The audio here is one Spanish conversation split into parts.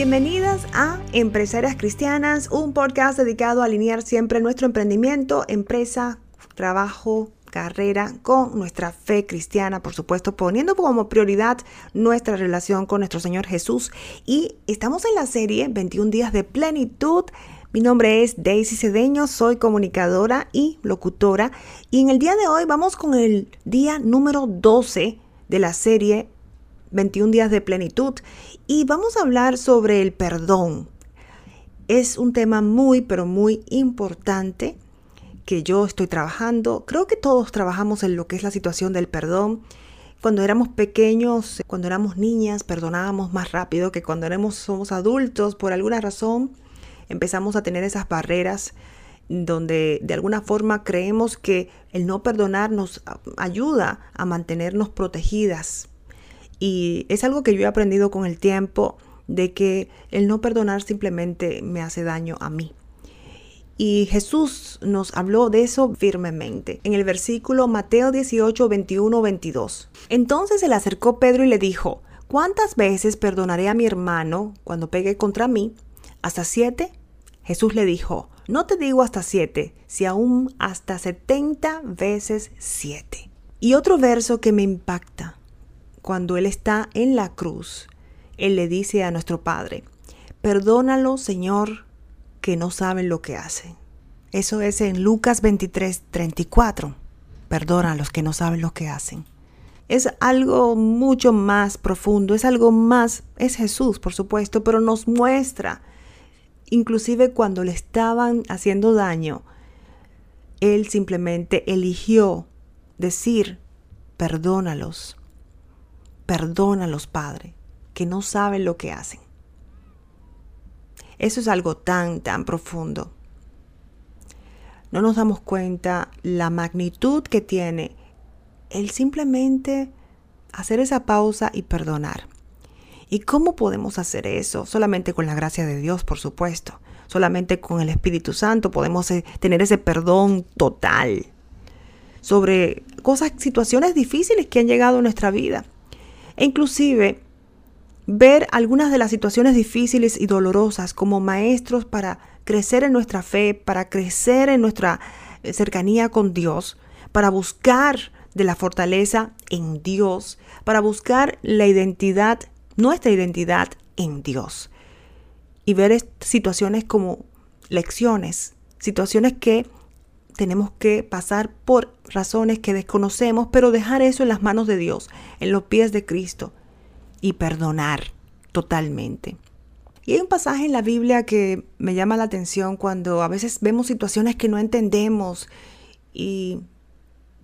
Bienvenidas a Empresarias Cristianas, un podcast dedicado a alinear siempre nuestro emprendimiento, empresa, trabajo, carrera con nuestra fe cristiana, por supuesto, poniendo como prioridad nuestra relación con nuestro Señor Jesús. Y estamos en la serie 21 días de plenitud. Mi nombre es Daisy Cedeño, soy comunicadora y locutora. Y en el día de hoy vamos con el día número 12 de la serie 21 días de plenitud. Y vamos a hablar sobre el perdón. Es un tema muy, pero muy importante que yo estoy trabajando. Creo que todos trabajamos en lo que es la situación del perdón. Cuando éramos pequeños, cuando éramos niñas, perdonábamos más rápido que cuando éramos, somos adultos. Por alguna razón empezamos a tener esas barreras donde de alguna forma creemos que el no perdonar nos ayuda a mantenernos protegidas. Y es algo que yo he aprendido con el tiempo de que el no perdonar simplemente me hace daño a mí. Y Jesús nos habló de eso firmemente. En el versículo Mateo 18, 21, 22. Entonces se le acercó Pedro y le dijo, ¿cuántas veces perdonaré a mi hermano cuando pegue contra mí? ¿Hasta siete? Jesús le dijo, no te digo hasta siete, si aún hasta setenta veces siete. Y otro verso que me impacta, cuando Él está en la cruz, Él le dice a nuestro Padre, perdónalo Señor, que no saben lo que hacen. Eso es en Lucas 23, 34. Perdona a los que no saben lo que hacen. Es algo mucho más profundo, es algo más, es Jesús, por supuesto, pero nos muestra, inclusive cuando le estaban haciendo daño, Él simplemente eligió decir, perdónalos, perdónalos, Padre, que no saben lo que hacen. Eso es algo tan, tan profundo. No nos damos cuenta la magnitud que tiene el simplemente hacer esa pausa y perdonar. ¿Y cómo podemos hacer eso? Solamente con la gracia de Dios, por supuesto. Solamente con el Espíritu Santo podemos eh, tener ese perdón total sobre cosas, situaciones difíciles que han llegado a nuestra vida. E inclusive ver algunas de las situaciones difíciles y dolorosas como maestros para crecer en nuestra fe, para crecer en nuestra eh, cercanía con Dios, para buscar de la fortaleza en Dios, para buscar la identidad, nuestra identidad en Dios. Y ver situaciones como lecciones, situaciones que tenemos que pasar por razones que desconocemos, pero dejar eso en las manos de Dios, en los pies de Cristo y perdonar totalmente. Y hay un pasaje en la Biblia que me llama la atención cuando a veces vemos situaciones que no entendemos y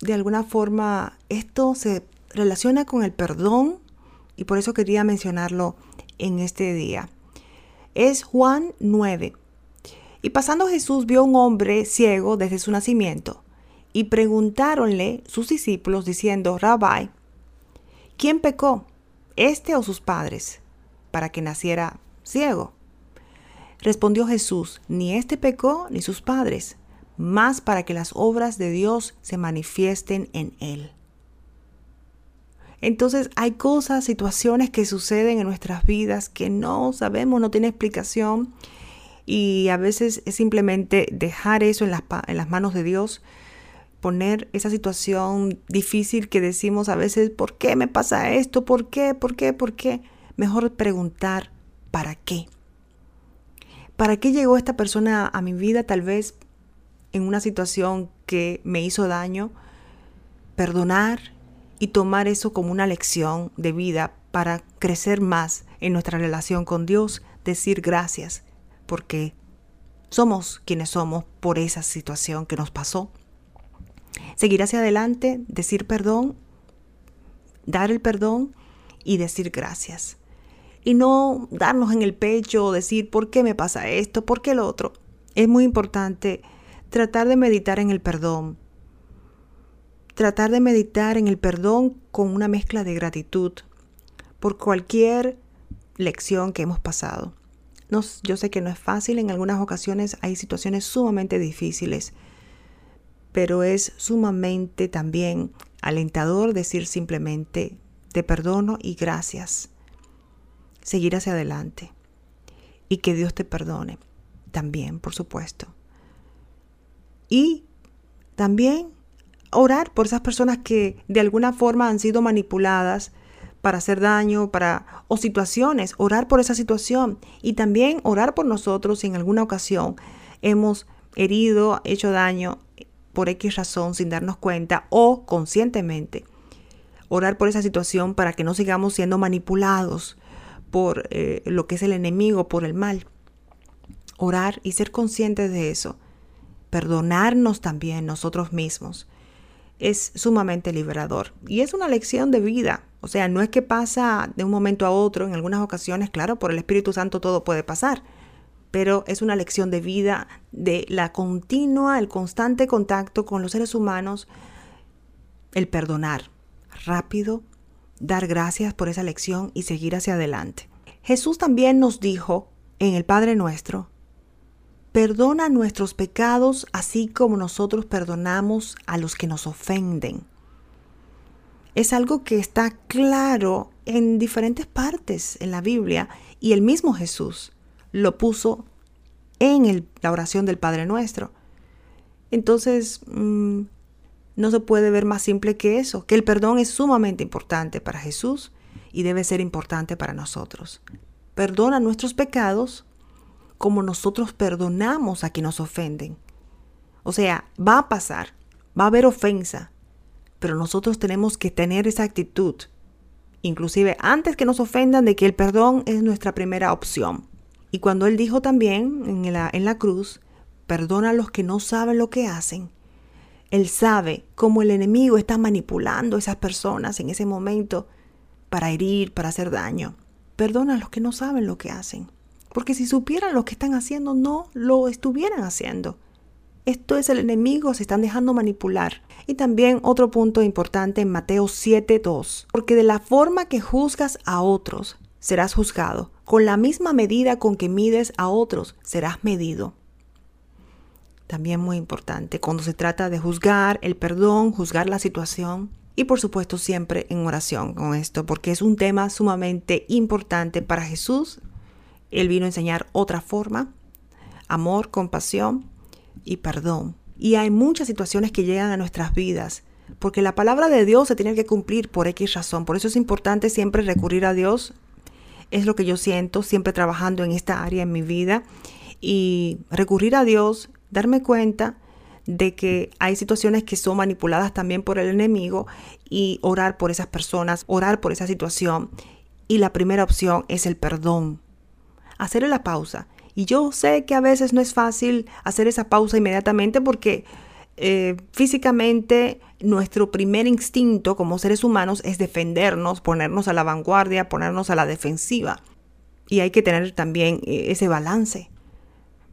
de alguna forma esto se relaciona con el perdón y por eso quería mencionarlo en este día. Es Juan 9. Y pasando Jesús vio a un hombre ciego desde su nacimiento y preguntáronle sus discípulos diciendo, Rabbi, ¿quién pecó? este o sus padres, para que naciera ciego? Respondió Jesús, ni este pecó ni sus padres, más para que las obras de Dios se manifiesten en él. Entonces hay cosas, situaciones que suceden en nuestras vidas que no sabemos, no tiene explicación y a veces es simplemente dejar eso en las, en las manos de Dios poner esa situación difícil que decimos a veces, ¿por qué me pasa esto? ¿Por qué? ¿Por qué? ¿Por qué? Mejor preguntar, ¿para qué? ¿Para qué llegó esta persona a mi vida tal vez en una situación que me hizo daño? Perdonar y tomar eso como una lección de vida para crecer más en nuestra relación con Dios, decir gracias, porque somos quienes somos por esa situación que nos pasó seguir hacia adelante, decir perdón, dar el perdón y decir gracias. Y no darnos en el pecho, decir, ¿por qué me pasa esto? ¿Por qué lo otro? Es muy importante tratar de meditar en el perdón. Tratar de meditar en el perdón con una mezcla de gratitud por cualquier lección que hemos pasado. Yo sé que no es fácil, en algunas ocasiones hay situaciones sumamente difíciles pero es sumamente también alentador decir simplemente te perdono y gracias. Seguir hacia adelante. y que Dios te perdone. También, por supuesto. Y también orar por esas personas que de alguna forma han sido manipuladas para hacer daño, para o situaciones, orar por esa situación y también orar por nosotros si en alguna ocasión hemos herido, hecho daño por X razón sin darnos cuenta o conscientemente. Orar por esa situación para que no sigamos siendo manipulados por eh, lo que es el enemigo, por el mal. Orar y ser conscientes de eso. Perdonarnos también nosotros mismos es sumamente liberador. Y es una lección de vida. O sea, no es que pasa de un momento a otro. En algunas ocasiones, claro, por el Espíritu Santo todo puede pasar. Pero es una lección de vida, de la continua, el constante contacto con los seres humanos, el perdonar rápido, dar gracias por esa lección y seguir hacia adelante. Jesús también nos dijo en el Padre nuestro, Perdona nuestros pecados así como nosotros perdonamos a los que nos ofenden. Es algo que está claro en diferentes partes en la Biblia y el mismo Jesús lo puso en la oración del Padre Nuestro. Entonces, mm, no se puede ver más simple que eso, que el perdón es sumamente importante para Jesús y debe ser importante para nosotros. Perdona nuestros pecados como nosotros perdonamos a quienes nos ofenden. O sea, va a pasar, va a haber ofensa, pero nosotros tenemos que tener esa actitud, inclusive antes que nos ofendan, de que el perdón es nuestra primera opción. Y cuando Él dijo también en la, en la cruz, perdona a los que no saben lo que hacen, Él sabe cómo el enemigo está manipulando a esas personas en ese momento para herir, para hacer daño. Perdona a los que no saben lo que hacen. Porque si supieran lo que están haciendo, no lo estuvieran haciendo. Esto es el enemigo, se están dejando manipular. Y también otro punto importante en Mateo 7:2. Porque de la forma que juzgas a otros, serás juzgado. Con la misma medida con que mides a otros, serás medido. También muy importante cuando se trata de juzgar el perdón, juzgar la situación. Y por supuesto siempre en oración con esto, porque es un tema sumamente importante para Jesús él vino a enseñar otra forma, amor, compasión y perdón. Y hay muchas situaciones que llegan a nuestras vidas, porque la palabra de Dios se tiene que cumplir por X razón. Por eso es importante siempre recurrir a Dios. Es lo que yo siento, siempre trabajando en esta área en mi vida. Y recurrir a Dios, darme cuenta de que hay situaciones que son manipuladas también por el enemigo y orar por esas personas, orar por esa situación. Y la primera opción es el perdón hacer la pausa. Y yo sé que a veces no es fácil hacer esa pausa inmediatamente porque eh, físicamente nuestro primer instinto como seres humanos es defendernos, ponernos a la vanguardia, ponernos a la defensiva. Y hay que tener también eh, ese balance.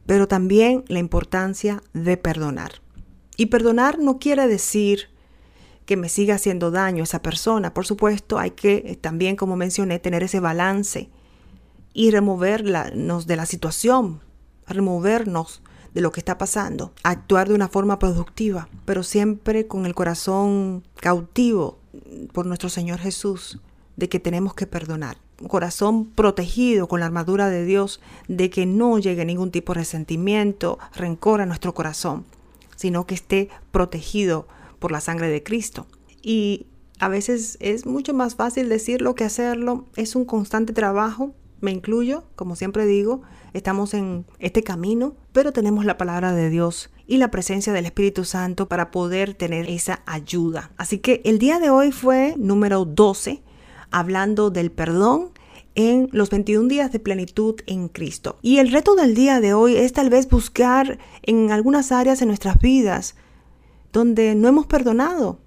Pero también la importancia de perdonar. Y perdonar no quiere decir que me siga haciendo daño esa persona. Por supuesto, hay que eh, también, como mencioné, tener ese balance y removernos de la situación, removernos de lo que está pasando, actuar de una forma productiva, pero siempre con el corazón cautivo por nuestro Señor Jesús, de que tenemos que perdonar. Corazón protegido con la armadura de Dios, de que no llegue ningún tipo de resentimiento, rencor a nuestro corazón, sino que esté protegido por la sangre de Cristo. Y a veces es mucho más fácil decirlo que hacerlo. Es un constante trabajo me incluyo, como siempre digo, estamos en este camino, pero tenemos la palabra de Dios y la presencia del Espíritu Santo para poder tener esa ayuda. Así que el día de hoy fue número 12, hablando del perdón en los 21 días de plenitud en Cristo. Y el reto del día de hoy es tal vez buscar en algunas áreas de nuestras vidas donde no hemos perdonado,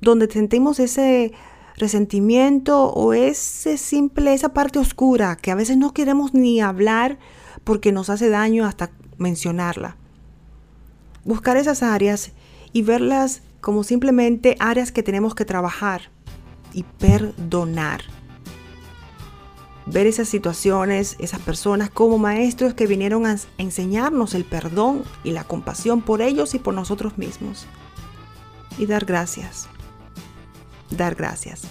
donde sentimos ese resentimiento o ese simple, esa parte oscura que a veces no queremos ni hablar porque nos hace daño hasta mencionarla. Buscar esas áreas y verlas como simplemente áreas que tenemos que trabajar y perdonar. Ver esas situaciones, esas personas como maestros que vinieron a enseñarnos el perdón y la compasión por ellos y por nosotros mismos. Y dar gracias dar gracias.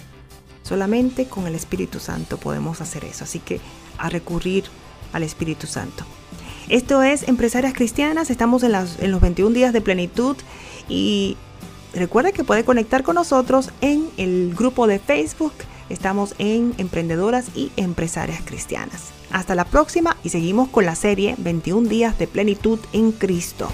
Solamente con el Espíritu Santo podemos hacer eso. Así que a recurrir al Espíritu Santo. Esto es Empresarias Cristianas, estamos en, en los 21 días de plenitud y recuerda que puede conectar con nosotros en el grupo de Facebook. Estamos en Emprendedoras y Empresarias Cristianas. Hasta la próxima y seguimos con la serie 21 días de plenitud en Cristo.